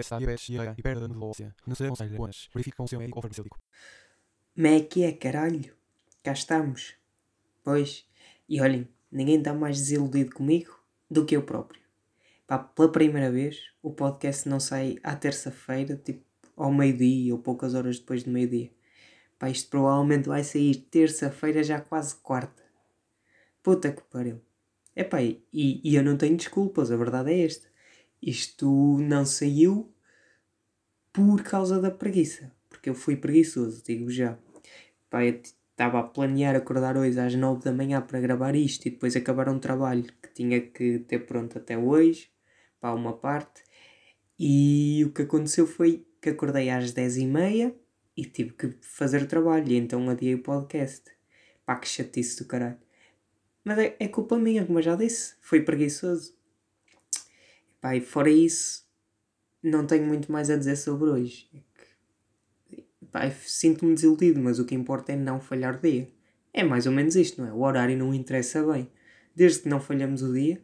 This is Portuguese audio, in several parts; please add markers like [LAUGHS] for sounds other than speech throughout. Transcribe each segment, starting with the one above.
Está IBS e hiperdenudolência. Não se aconselha boas. Verifique com o seu médico ou farmacêutico. Mas é que é, caralho. Cá estamos. Pois, e olhem, ninguém está mais desiludido comigo do que eu próprio. Pá, pela primeira vez, o podcast não sai à terça-feira, tipo ao meio-dia ou poucas horas depois do meio-dia. Pá, isto provavelmente vai sair terça-feira, já quase quarta. Puta que pariu. Epá, e, e eu não tenho desculpas, a verdade é esta. Isto não saiu por causa da preguiça. Porque eu fui preguiçoso, digo já. Estava a planear acordar hoje às 9 da manhã para gravar isto e depois acabar um trabalho que tinha que ter pronto até hoje, para uma parte. E o que aconteceu foi que acordei às 10 e meia e tive que fazer o trabalho. E então adiei o podcast. Pá, que chatice do caralho. Mas é, é culpa minha, como eu já disse. Fui preguiçoso. E fora isso, não tenho muito mais a dizer sobre hoje. É pá, sinto-me desiludido, mas o que importa é não falhar o dia. É mais ou menos isto, não é? O horário não interessa bem. Desde que não falhamos o dia.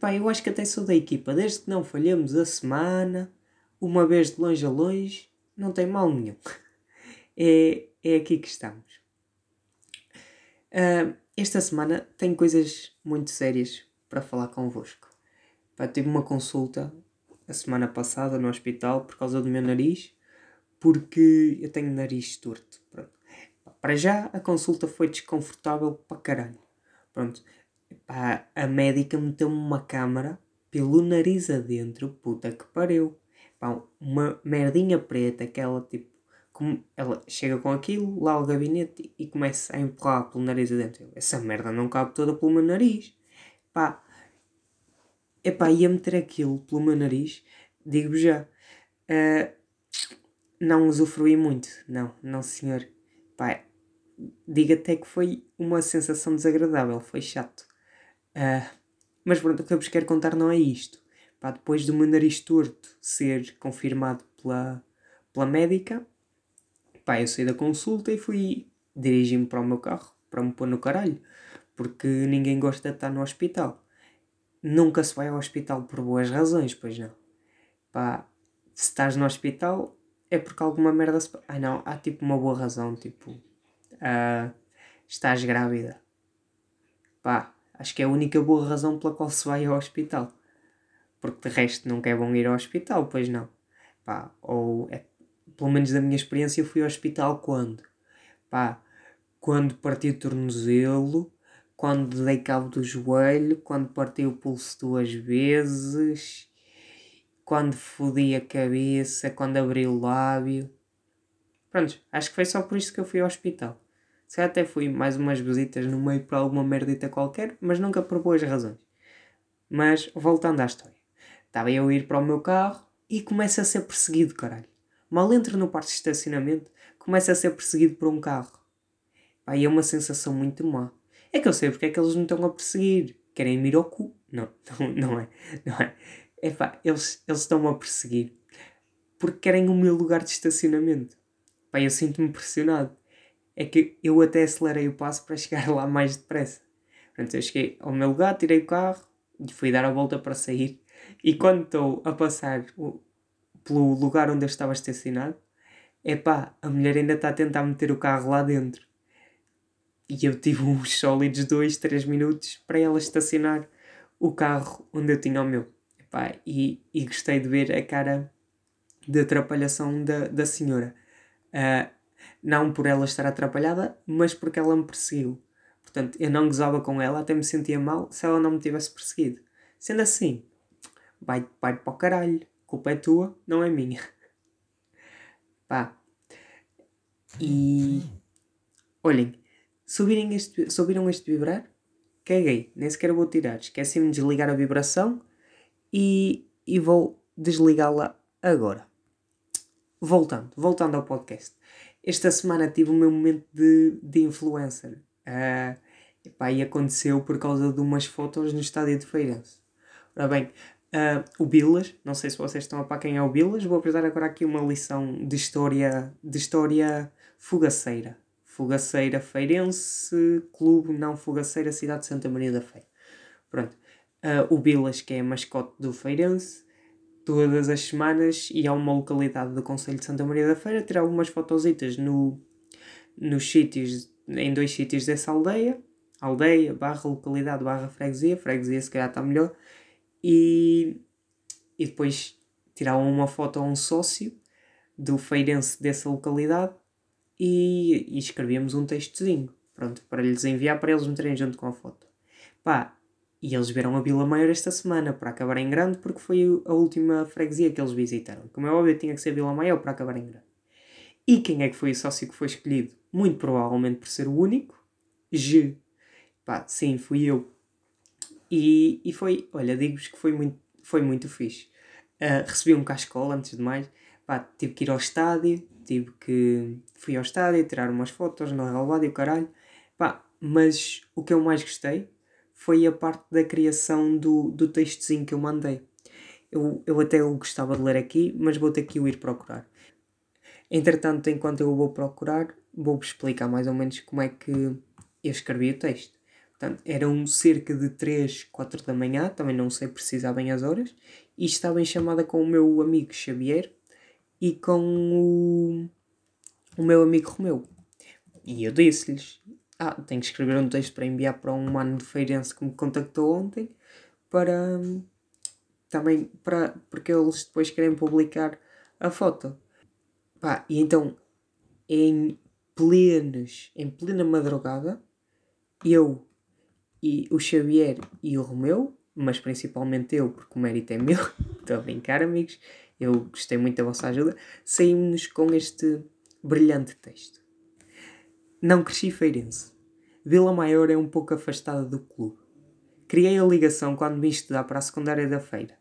Pá, eu acho que até sou da equipa. Desde que não falhamos a semana, uma vez de longe a longe, não tem mal nenhum. [LAUGHS] É, é aqui que estamos. Ah, esta semana tenho coisas muito sérias para falar convosco. Pá, tive uma consulta a semana passada no hospital por causa do meu nariz, porque eu tenho nariz torto. Pronto. Para já a consulta foi desconfortável para caralho. Pronto. Pá, a médica meteu-me uma câmara pelo nariz adentro, puta que pariu. Pá, uma merdinha preta, aquela tipo. Como ela chega com aquilo, lá ao gabinete e começa a empurrar pelo nariz adentro. Essa merda não cabe toda pelo meu nariz. Pá, epá, ia meter aquilo pelo meu nariz, digo já. ah, não usufruí muito, não, não senhor. Pá, digo até que foi uma sensação desagradável, foi chato. Ah, mas pronto, o que eu vos quero contar não é isto. Pá, depois do meu nariz torto ser confirmado pela, pela médica, pá, eu saí da consulta e fui dirigir-me para o meu carro, para me pôr no caralho, porque ninguém gosta de estar no hospital. Nunca se vai ao hospital por boas razões, pois não. Pá, se estás no hospital é porque alguma merda se. Ai não, há tipo uma boa razão, tipo. ah, estás grávida. Pá, acho que é a única boa razão pela qual se vai ao hospital. Porque de resto nunca é bom ir ao hospital, pois não. Pá, ou é, pelo menos da minha experiência eu fui ao hospital quando? Pá, quando parti o tornozelo, quando dei cabo do joelho, quando parti o pulso duas vezes, quando fodi a cabeça, quando abri o lábio. Pronto, acho que foi só por isso que eu fui ao hospital. Se até fui mais umas visitas no meio para alguma merdita qualquer, mas nunca por boas razões. Mas voltando à história. Estava eu a ir para o meu carro e começo a ser perseguido, caralho. Mal entro no parque de estacionamento, começo a ser perseguido por um carro. E é uma sensação muito má. É que eu sei porque é que eles me estão a perseguir. Querem me ir ao cu. Não, [LAUGHS] não, não é. Não é. É pá, eles, eles estão-me a perseguir porque querem o meu lugar de estacionamento. Pá, eu sinto-me pressionado. É que eu até acelerei o passo para chegar lá mais depressa. Portanto, eu cheguei ao meu lugar, tirei o carro e fui dar a volta para sair. E quando estou a passar o- pelo lugar onde eu estava estacionado, é pá, a mulher ainda está a tentar meter o carro lá dentro. E eu tive uns sólidos 2, 3 minutos para ela estacionar o carro onde eu tinha o meu. Epá, e, e gostei de ver a cara de atrapalhação da, da senhora. Ah, não por ela estar atrapalhada, mas porque ela me perseguiu. Portanto, eu não gozava com ela, até me sentia mal se ela não me tivesse perseguido. Sendo assim, vai, vai para o caralho. A culpa é tua, não é minha. Pá. E. Olhem, se ouvirem este, se ouviram este vibrar, caguei, nem sequer vou tirar. Esqueci-me de desligar a vibração e, e vou desligá-la Agora, voltando, voltando ao podcast. Esta semana tive o meu momento de, de influencer. Uh, epá, e aconteceu por causa de umas fotos no estádio de Feirense. Ora bem, uh, o Bilas, não sei se vocês estão a par quem é o Bilas, vou apresentar agora aqui uma lição de história, de história fugaceira. Fugaceira Feirense, Clube Não Fugaceira, Cidade de Santa Maria da Feira. Pronto. Uh, o Bilas, que é mascote do Feirense, todas as semanas ia a uma localidade do Conselho de Santa Maria da Feira tirar algumas fotositas no, nos sítios, em dois sítios dessa aldeia, aldeia, barra localidade, barra freguesia, freguesia se calhar está melhor, e, e depois tiravam uma foto a um sócio do feirense dessa localidade e, e escrevíamos um textozinho, pronto, para lhes enviar para eles meterem junto com a foto. Pá, e eles viram a Vila Maior esta semana para acabar em grande, porque foi a última freguesia que eles visitaram. Como é óbvio, tinha que ser Vila Maior para acabar em grande. E quem é que foi o sócio que foi escolhido? Muito provavelmente por ser o único. G. Pá, sim, fui eu. E, e foi, olha, digo-vos que foi muito, foi muito fixe. Uh, recebi um cascol antes de mais. Pá, tive que ir ao estádio, tive que. Fui ao estádio, tirar umas fotos no relvado e o caralho. Pá, mas o que eu mais gostei foi a parte da criação do, do textozinho que eu mandei. Eu, eu até o gostava de ler aqui, mas vou ter que o ir procurar. Entretanto, enquanto eu vou procurar, vou-vos explicar mais ou menos como é que eu escrevi o texto. Portanto, eram cerca de 3, 4 da manhã, também não sei precisar bem as horas, e estava em chamada com o meu amigo Xavier e com o, o meu amigo Romeu. E eu disse-lhes: ah, tenho que escrever um texto para enviar para um mano de feirense que me contactou ontem para também para porque eles depois querem publicar a foto. Pá, e então em plenas, em plena madrugada, eu e o Xavier e o Romeu, mas principalmente eu, porque o mérito é meu, [LAUGHS] estou a brincar, amigos, eu gostei muito da vossa ajuda, saímos com este brilhante texto. Não cresci feirense. Vila Maior é um pouco afastada do clube. Criei a ligação quando vim estudar para a secundária da feira.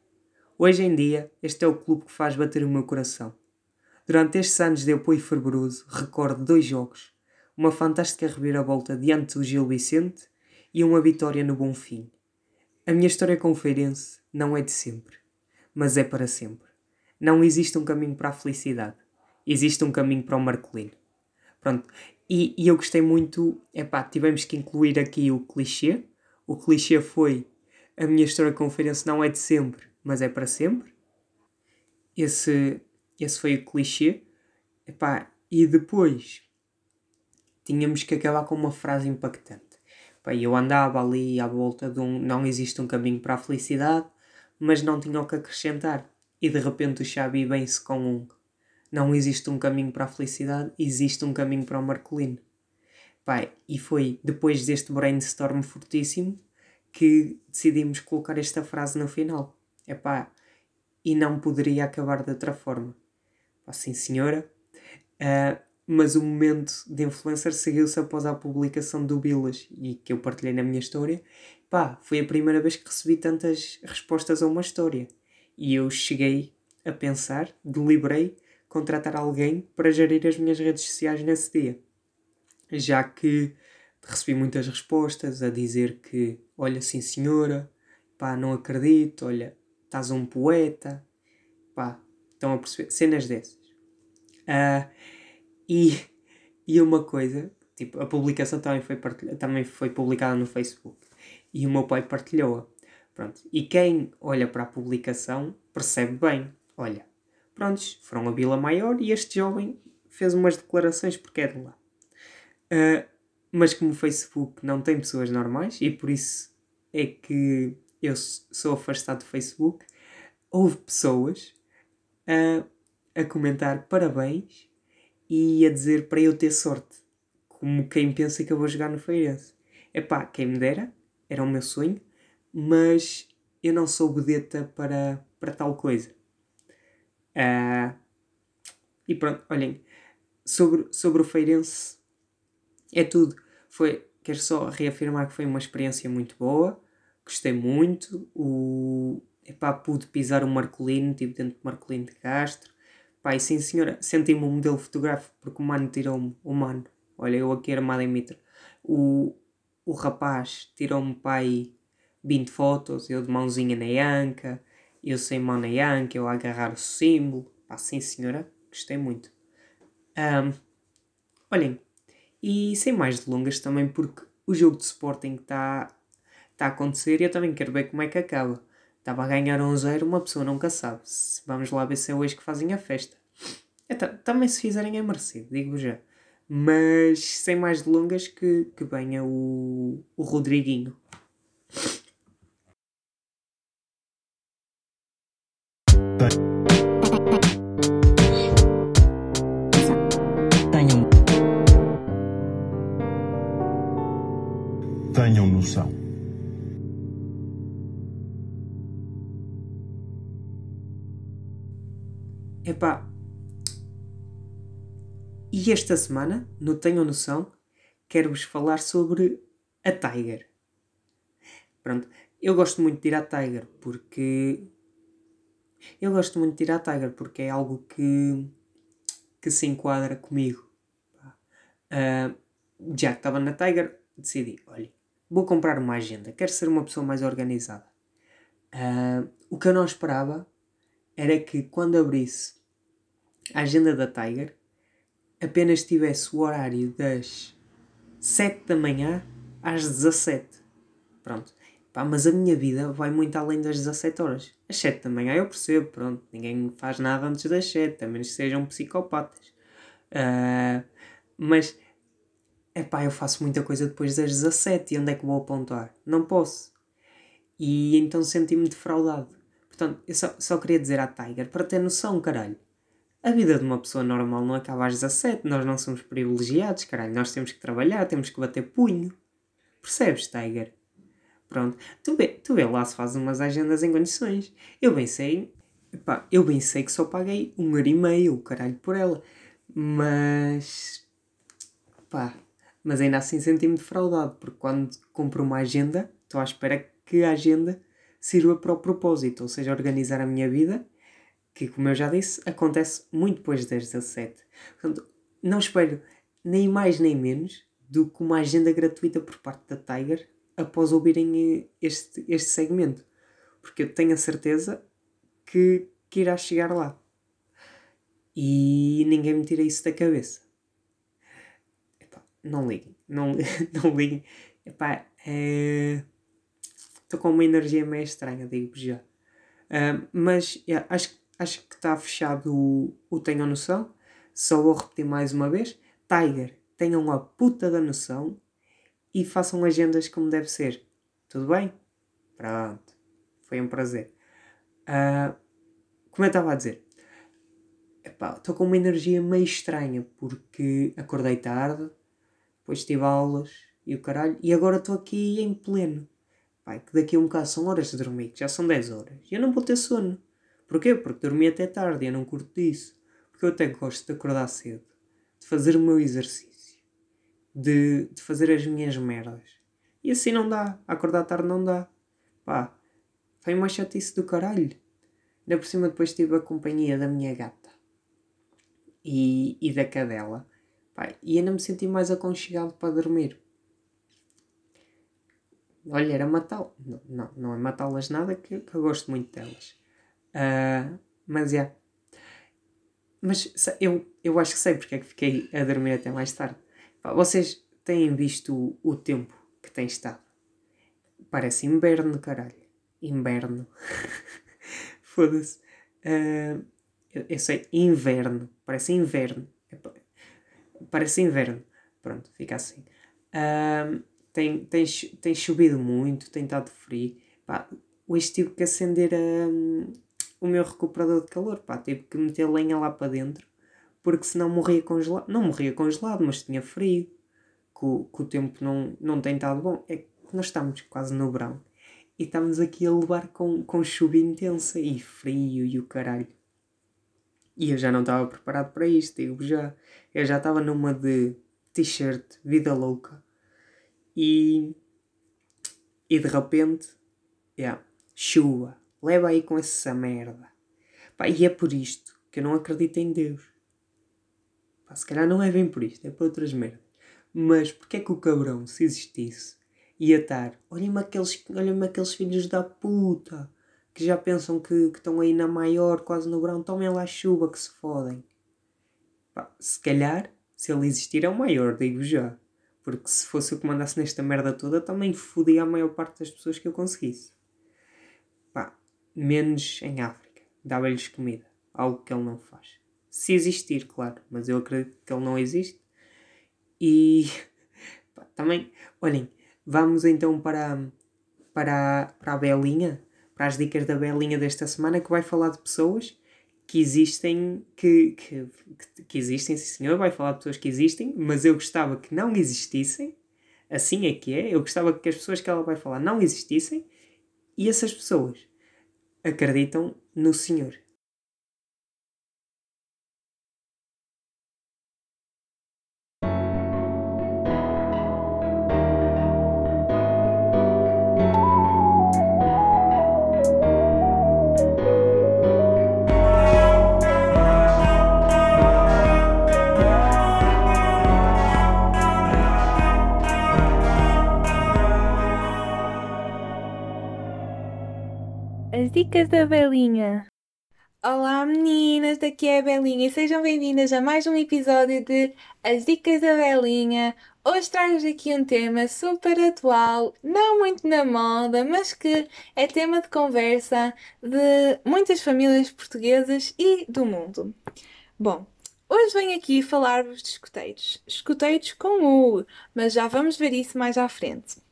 Hoje em dia, este é o clube que faz bater o meu coração. Durante estes anos de apoio fervoroso, recordo dois jogos, uma fantástica reviravolta diante do Gil Vicente e uma vitória no Bonfim. A minha história com o Feirense não é de sempre, mas é para sempre. Não existe um caminho para a felicidade, existe um caminho para o Marcolino. Pronto, e, e eu gostei muito, epá, tivemos que incluir aqui o clichê. O clichê foi a minha história com conferência não é de sempre, mas é para sempre. Esse, esse foi o clichê. Epá, e depois tínhamos que acabar com uma frase impactante. Epá, eu andava ali à volta de um não existe um caminho para a felicidade, mas não tinha o que acrescentar. E de repente o Xabi vem-se com um não existe um caminho para a felicidade, existe um caminho para o Marcolino. Pai, e foi depois deste brainstorm fortíssimo que decidimos colocar esta frase no final. É pá, e não poderia acabar de outra forma. Pá, sim senhora. Uh, mas o momento de influencer seguiu-se após a publicação do Bilas e que eu partilhei na minha história. Pá, foi a primeira vez que recebi tantas respostas a uma história. E eu cheguei a pensar, deliberei contratar alguém para gerir as minhas redes sociais nesse dia. Já que recebi muitas respostas a dizer que, olha, sim senhora, pá, não acredito, olha, estás um poeta, pá, estão a perceber, cenas dessas. Uh, e, e uma coisa, tipo, a publicação também foi, também foi publicada no Facebook e o meu pai partilhou-a. Pronto. E quem olha para a publicação percebe bem, olha, Prontos, foram a Vila Maior e este jovem fez umas declarações porque é de lá. Uh, mas como o Facebook não tem pessoas normais e por isso é que eu sou afastado do Facebook, houve pessoas a, a comentar parabéns e a dizer para eu ter sorte, como quem pensa que eu vou jogar no Feirense. Epá, quem me dera, era o meu sonho, mas eu não sou bedeta para, para tal coisa. Uh, e pronto, olhem, sobre, sobre o Feirense é tudo. Foi, quero só reafirmar que foi uma experiência muito boa, gostei muito. O, epá, pude pisar o Marcolino, tipo dentro do Marcolino de Castro. E sim senhora, senti-me um modelo fotográfico porque o mano tirou-me, o mano, olha, eu aqui armado em mitra, o, o rapaz tirou-me pai 20 fotos, eu de mãozinha na anca, eu sem mão na anca, eu a agarrar o símbolo, pá, sim senhora, gostei muito. Um, olhem, e sem mais delongas também porque o jogo de Sporting está tá a acontecer e eu também quero ver como é que acaba. Estava a ganhar um zero, uma pessoa nunca sabe. Vamos lá ver se é hoje que fazem a festa. Então, também se fizerem é merecido, digo já. Mas sem mais delongas que, que venha o, o Rodriguinho. Tenham, Tenham noção. Epá. E esta semana, no Tenham Noção, quero-vos falar sobre a Tiger. Pronto, eu gosto muito de ir à Tiger porque. Eu gosto muito de ir à Tiger porque é algo que. que se enquadra comigo. Ah, já que estava na Tiger, decidi: olha, vou comprar uma agenda, quero ser uma pessoa mais organizada. Ah, o que eu não esperava era que quando abrisse a agenda da Tiger apenas tivesse o horário das 7 da manhã às 17. Pronto. Pá, mas a minha vida vai muito além das 17 horas. Às 7 da manhã eu percebo, pronto. Ninguém faz nada antes das 7, a menos que sejam psicopatas. Ah, mas, epá, eu faço muita coisa depois das 17 e onde é que vou apontar? Não posso. E então senti-me defraudado. Portanto, eu só, só queria dizer à Tiger para ter noção, caralho. A vida de uma pessoa normal não acaba às 17, nós não somos privilegiados, caralho. Nós temos que trabalhar, temos que bater punho. Percebes, Tiger? Pronto. Tu vê, tu vê lá se faz umas agendas em condições. Eu bem sei, eu bem sei que só paguei um euro e meio, caralho, por ela. Mas, pá, mas ainda assim senti-me defraudado, porque quando compro uma agenda, estou à espera que a agenda sirva para o propósito, ou seja, organizar a minha vida, que como eu já disse, acontece muito depois das 17. Portanto, não espero nem mais nem menos do que uma agenda gratuita por parte da Tiger após ouvirem este, este segmento. Porque eu tenho a certeza que, que irá chegar lá. E ninguém me tira isso da cabeça. Epá, não liguem. Não, [LAUGHS] não liguem. Epá, estou com uma energia meio estranha, digo já. Ah, mas acho, acho que está fechado o, o Tenham Noção. Só vou repetir mais uma vez. Tiger, tenham a puta da noção e façam agendas como deve ser. Tudo bem? Pronto. Foi um prazer. Ah, como eu estava a dizer, estou com uma energia meio estranha porque acordei tarde, depois tive aulas e o caralho, e agora estou aqui em pleno. Pai, que daqui a um bocado são horas de dormir, que já são 10 horas. E eu não vou ter sono. Porquê? Porque dormi até tarde e eu não curto disso. Porque eu até gosto de acordar cedo, de fazer o meu exercício, de, de fazer as minhas merdas. E assim não dá. Acordar tarde não dá. Pá, foi uma chatice do caralho. Ainda por cima depois tive a companhia da minha gata e, e da cadela. Pá, e ainda me senti mais aconchegado para dormir. Olha, era matá-las. Não, não, não é matá-las nada que, que eu gosto muito delas. Ah, mas é. Mas se- eu, eu acho que sei porque é que fiquei a dormir até mais tarde. Vocês têm visto o, tempo que tem estado? Parece inverno, caralho. Inverno. [LAUGHS] Foda-se. Ah, eu, eu sei, inverno. Parece inverno. Pa- Parece inverno. Pronto, fica assim. Ah, tem, tem, tem chovido muito, tem estado frio. Pá, hoje tive que acender ah, o meu recuperador de calor. Pá, tive que meter lenha lá para dentro. Porque senão morria congelado. Não morria congelado, mas tinha frio. Que o, que o tempo não, não tem estado bom. É que nós estamos quase no verão. E estamos aqui a levar com, com chuva intensa e frio e o caralho. E eu já não estava preparado para isto, digo já. Eu já estava numa de t-shirt, vida louca. E, e de repente, yeah, chuva, Leva aí com essa merda. Pá, e é por isto que eu não acredito em Deus. Pá, se calhar não é bem por isto, é por outras merdas. Mas porque é que o cabrão, se existisse, ia estar. Olhem-me aqueles, olhem aqueles filhos da puta que já pensam que, que estão aí na maior, quase no verão, tomem lá chuva que se fodem. Se calhar, se ele existir, é o maior, digo já. Porque se fosse eu que mandasse nesta merda toda, também fodia a maior parte das pessoas que eu conseguisse. Menos em África. Dava-lhes comida. Algo que ele não faz. Se existir, claro. Mas eu acredito que ele não existe. E [LAUGHS] pá, também, olhem, Vamos então para, para, para a Belinha, para as dicas da Belinha desta semana, que vai falar de pessoas que existem, que, que, que existem, sim senhor, vai falar de pessoas que existem, mas eu gostava que não existissem, assim é que é, eu gostava que as pessoas que ela vai falar não existissem, e essas pessoas acreditam no Senhor. As dicas da Belinha. Olá meninas, daqui é a Belinha e sejam bem-vindas a mais um episódio de As Dicas da Belinha. Hoje trago aqui um tema super atual, não muito na moda, mas que é tema de conversa de muitas famílias portuguesas e do mundo. Bom, hoje venho aqui falar-vos de escuteiros. Escuteiros com U, mas já vamos ver isso mais à frente.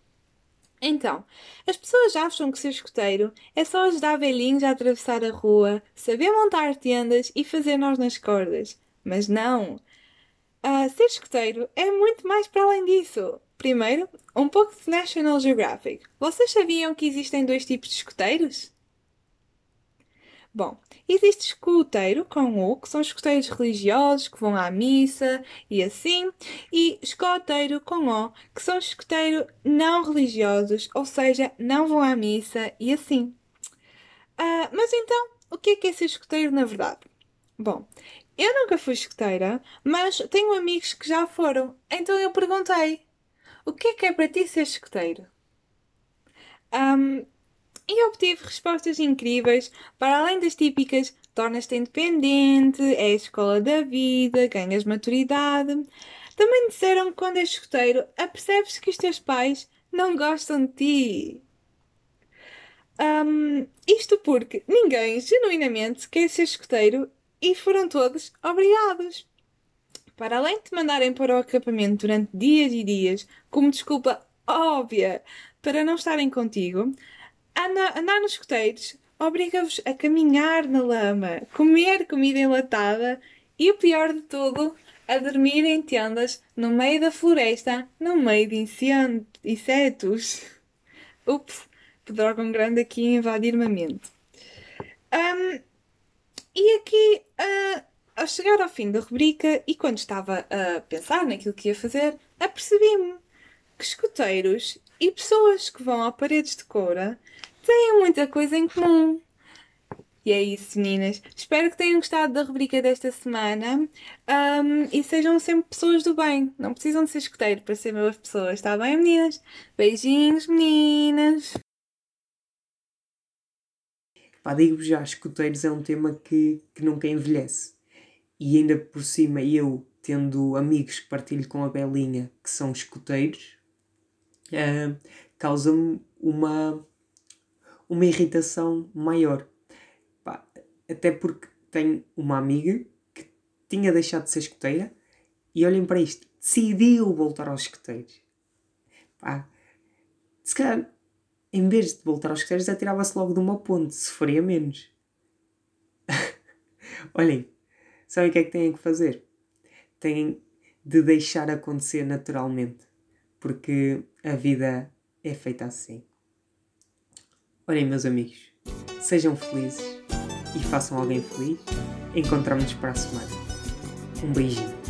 Então, as pessoas acham que ser escoteiro é só ajudar velhinhos a atravessar a rua, saber montar tendas e fazer nós nas cordas. Mas não! Uh, ser escoteiro é muito mais para além disso. Primeiro, um pouco de National Geographic. Vocês sabiam que existem dois tipos de escoteiros? Bom, existe escoteiro com U, que são escoteiros religiosos que vão à missa e assim, e escoteiro com O, que são escoteiros não religiosos, ou seja, não vão à missa e assim. Uh, mas então, o que é que é ser escoteiro na verdade? Bom, eu nunca fui escoteira, mas tenho amigos que já foram, então eu perguntei: o que é que é para ti ser escoteiro? Um, e obtive respostas incríveis, para além das típicas tornas-te independente, é a escola da vida, ganhas maturidade. Também disseram que quando és escoteiro, apercebes que os teus pais não gostam de ti. Um, isto porque ninguém genuinamente quer ser escoteiro e foram todos obrigados. Para além de te mandarem para o acampamento durante dias e dias, como desculpa óbvia para não estarem contigo, andar nos escoteiros obriga-vos a caminhar na lama, comer comida enlatada e o pior de tudo, a dormir em tendas no meio da floresta, no meio de insetos. [LAUGHS] Ups, pedrógão grande aqui invadir-me a mente. Um, e aqui, uh, ao chegar ao fim da rubrica e quando estava a pensar naquilo que ia fazer, apercebi-me que escoteiros e pessoas que vão a paredes de coura têm muita coisa em comum. E é isso, meninas. Espero que tenham gostado da rubrica desta semana um, e sejam sempre pessoas do bem. Não precisam de ser escoteiro para ser boas pessoas, está bem, meninas? Beijinhos, meninas! Pá, digo já, escoteiros é um tema que, que nunca envelhece. E ainda por cima, eu tendo amigos que partilho com a Belinha que são escoteiros, uh, causa-me uma uma irritação maior. Pá, até porque tenho uma amiga que tinha deixado de ser escoteira e olhem para isto, decidiu voltar aos escoteiros. Pá, se calhar, em vez de voltar aos escoteiros, atirava-se logo de uma ponte, sofria menos. [LAUGHS] olhem, sabem o que é que têm que fazer? Têm de deixar acontecer naturalmente, porque a vida é feita assim. Olhem, meus amigos, sejam felizes e façam alguém feliz. Encontramos-nos para a semana. Um beijinho.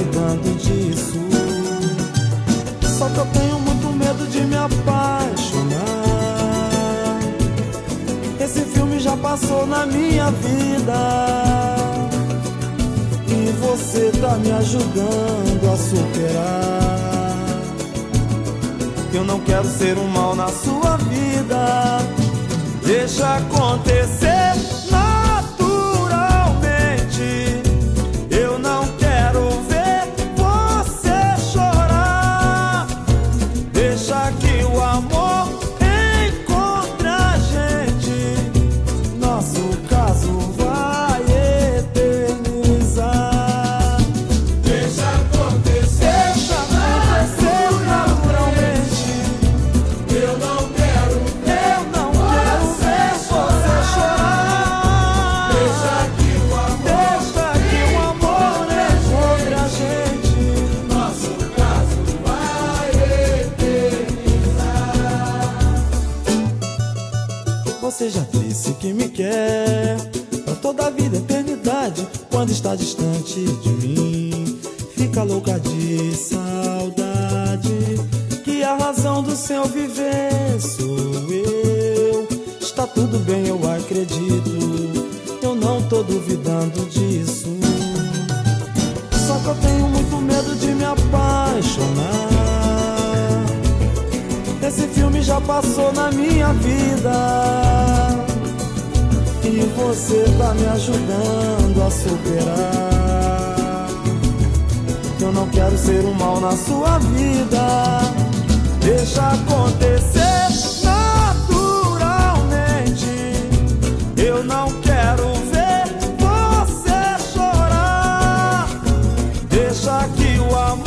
duvidando disso. Só que eu tenho muito medo de me apaixonar. Esse filme já passou na minha vida. E você tá me ajudando a superar. Eu não quero ser um mal na sua vida. Deixa acontecer. apaixonar. Esse filme já passou na minha vida. E você tá me ajudando a superar. Eu não quero ser um mal na sua vida. Deixa acontecer naturalmente. Eu não quero ver você chorar. Deixa que o amor.